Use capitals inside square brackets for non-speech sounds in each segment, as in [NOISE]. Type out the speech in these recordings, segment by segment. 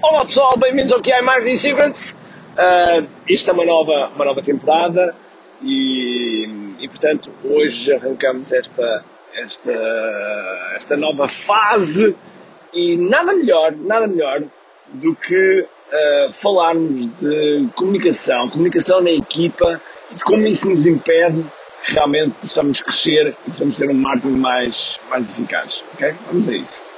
Olá pessoal, bem-vindos ao QI Marketing Secrets. Uh, isto é uma nova, uma nova temporada e, e portanto hoje arrancamos esta, esta, esta nova fase e nada melhor, nada melhor do que uh, falarmos de comunicação, comunicação na equipa e de como isso nos impede que realmente possamos crescer e possamos ter um marketing mais, mais eficaz. Ok? Vamos a isso.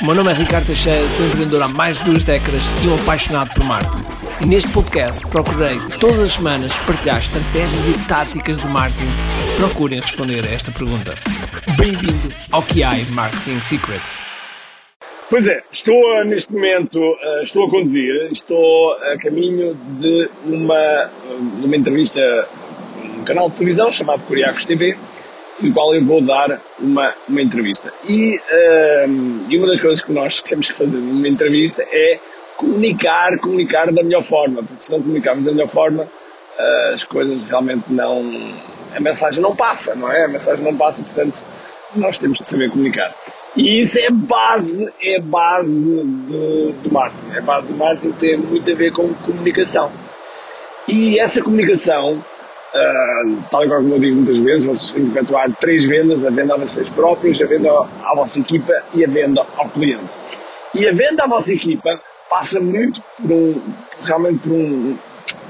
O meu nome é Ricardo Teixeira, sou empreendedor há mais de duas décadas e um apaixonado por marketing. E neste podcast procurei todas as semanas partilhar estratégias e táticas de marketing procurem responder a esta pergunta. Bem-vindo ao QI Marketing Secrets. Pois é, estou neste momento, eh, estou a conduzir, estou a caminho de uma, de uma entrevista num canal de televisão chamado Curiacos TV, no qual eu vou dar uma, uma entrevista. E, um, e uma das coisas que nós temos que fazer numa entrevista é comunicar, comunicar da melhor forma, porque se não comunicarmos da melhor forma, uh, as coisas realmente não. a mensagem não passa, não é? A mensagem não passa, portanto, nós temos que saber comunicar. E isso é base, é base de, do marketing. É base do marketing, tem muito a ver com comunicação. E essa comunicação Uh, tal e qual como eu digo muitas vezes, vocês têm que efetuar três vendas, a venda a vocês próprios, a venda à vossa equipa e a venda ao cliente. E a venda à vossa equipa passa muito por um, realmente por, um,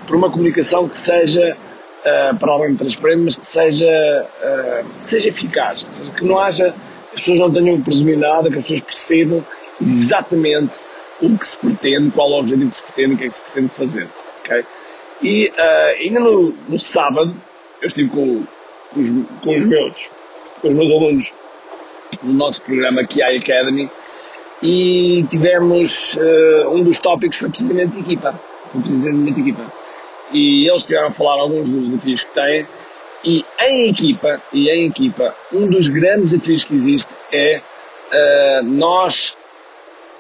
por uma comunicação que seja, uh, para além de transparente, mas que seja, uh, que seja eficaz, seja, que não haja, as pessoas não tenham que presumir nada, que as pessoas percebam exatamente o que se pretende, qual o objetivo que se pretende o que é que se pretende fazer. Okay? E uh, ainda no, no, sábado eu estive com, com, os, com, os, meus, com os meus alunos no nosso programa QI Academy e tivemos uh, um dos tópicos foi precisamente equipa. Foi precisamente equipa. E eles estiveram a falar alguns dos desafios que têm e em equipa, e em equipa, um dos grandes desafios que existe é uh, nós,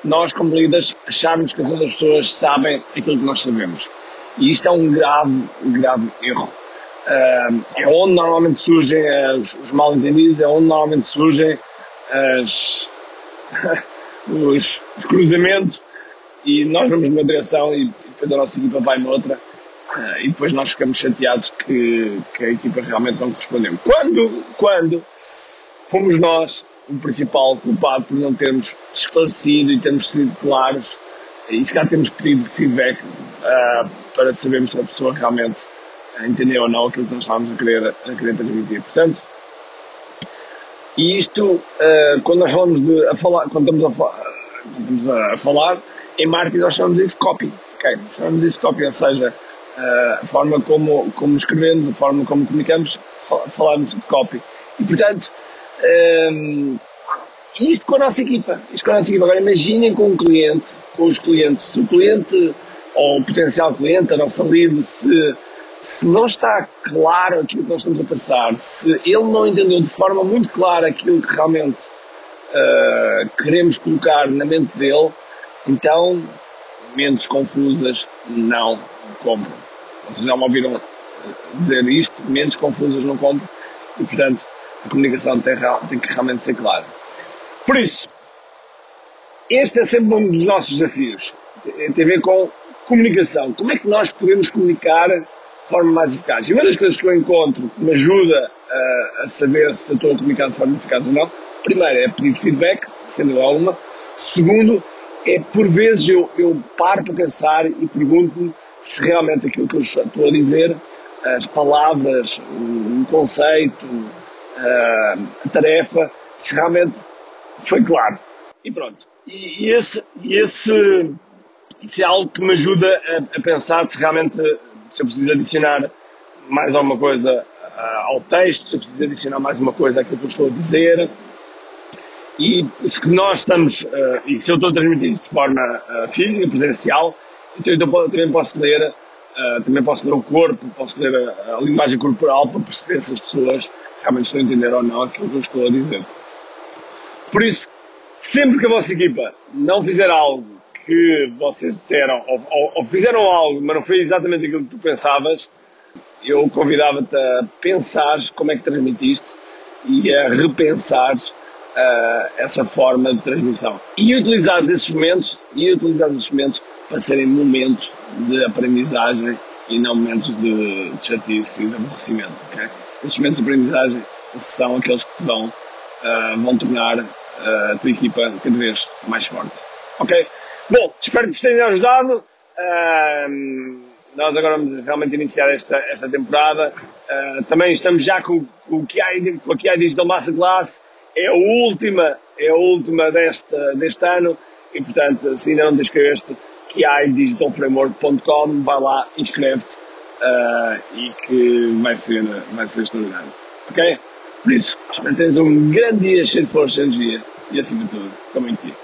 nós como líderes, acharmos que as outras pessoas sabem aquilo que nós sabemos. E isto é um grave, grave erro. É onde normalmente surgem as, os mal-entendidos, é onde normalmente surgem as, [LAUGHS] os, os, cruzamentos e nós vamos numa direção e, depois a nossa equipa vai noutra uh, e depois nós ficamos chateados que, que a equipa realmente não correspondeu. Quando, quando fomos nós o principal culpado por não termos esclarecido e termos sido claros e se calhar temos pedido feedback uh, para sabermos se a pessoa realmente entendeu ou não aquilo que nós estávamos a querer, a querer transmitir. Portanto, e isto, uh, quando nós falamos de, a falar, quando estamos a, quando estamos a, falar, em marketing nós chamamos isso copy, ok? Chamamos isso copy, ou seja, uh, a forma como, como escrevemos, a forma como comunicamos, falamos de copy. E portanto, isto com a nossa equipa, isto com a nossa equipa. Agora imaginem com o cliente, com os clientes, se o cliente ou o potencial cliente, a nossa lead, se, se não está claro aquilo que nós estamos a passar, se ele não entendeu de forma muito clara aquilo que realmente uh, queremos colocar na mente dele, então mentes confusas não compram. Vocês já me ouviram dizer isto, mentes confusas não compram e portanto a comunicação tem, tem que realmente ser clara. Por isso, este é sempre um dos nossos desafios. Tem a ver com comunicação. Como é que nós podemos comunicar de forma mais eficaz? E uma das coisas que eu encontro que me ajuda a, a saber se estou a comunicar de forma eficaz ou não, primeiro é pedir feedback, sendo alguma. Segundo, é por vezes eu, eu paro para pensar e pergunto-me se realmente aquilo que eu estou a dizer, as palavras, o conceito, a tarefa, se realmente foi claro. E pronto. E, esse, esse isso é algo que me ajuda a, a, pensar se realmente se eu preciso adicionar mais alguma coisa ao texto, se eu preciso adicionar mais uma coisa àquilo que eu estou a dizer. E se nós estamos, uh, e se eu estou a transmitir isto de forma uh, física, presencial, então eu também posso ler, uh, também posso ler o corpo, posso ler a, a, linguagem corporal para perceber se as pessoas realmente estão a entender ou não aquilo que eu estou a dizer. Por isso, sempre que a vossa equipa não fizer algo que vocês disseram, ou, ou, ou fizeram algo, mas não foi exatamente aquilo que tu pensavas, eu convidava-te a pensar como é que transmitiste e a repensar uh, essa forma de transmissão. E utilizar esses momentos, e utilizar esses momentos para serem momentos de aprendizagem e não momentos de, de chatice e de aborrecimento. Okay? Esses momentos de aprendizagem são aqueles que te vão, uh, vão tornar a tua equipa cada vez mais forte. Ok? Bom, espero que vos tenha ajudado. Uh, nós agora vamos realmente iniciar esta, esta temporada. Uh, também estamos já com, com o QI, com a QI Digital Masterclass é a última, é a última deste, deste ano e, portanto, se ainda não te inscreveste, kidigitalframework.com, vai lá, inscreve-te uh, e que vai ser, vai ser extraordinário. Ok? Por isso, espero que tenhas um grande dia cheio de força e energia e, acima de tudo, com muito dia. Tchau!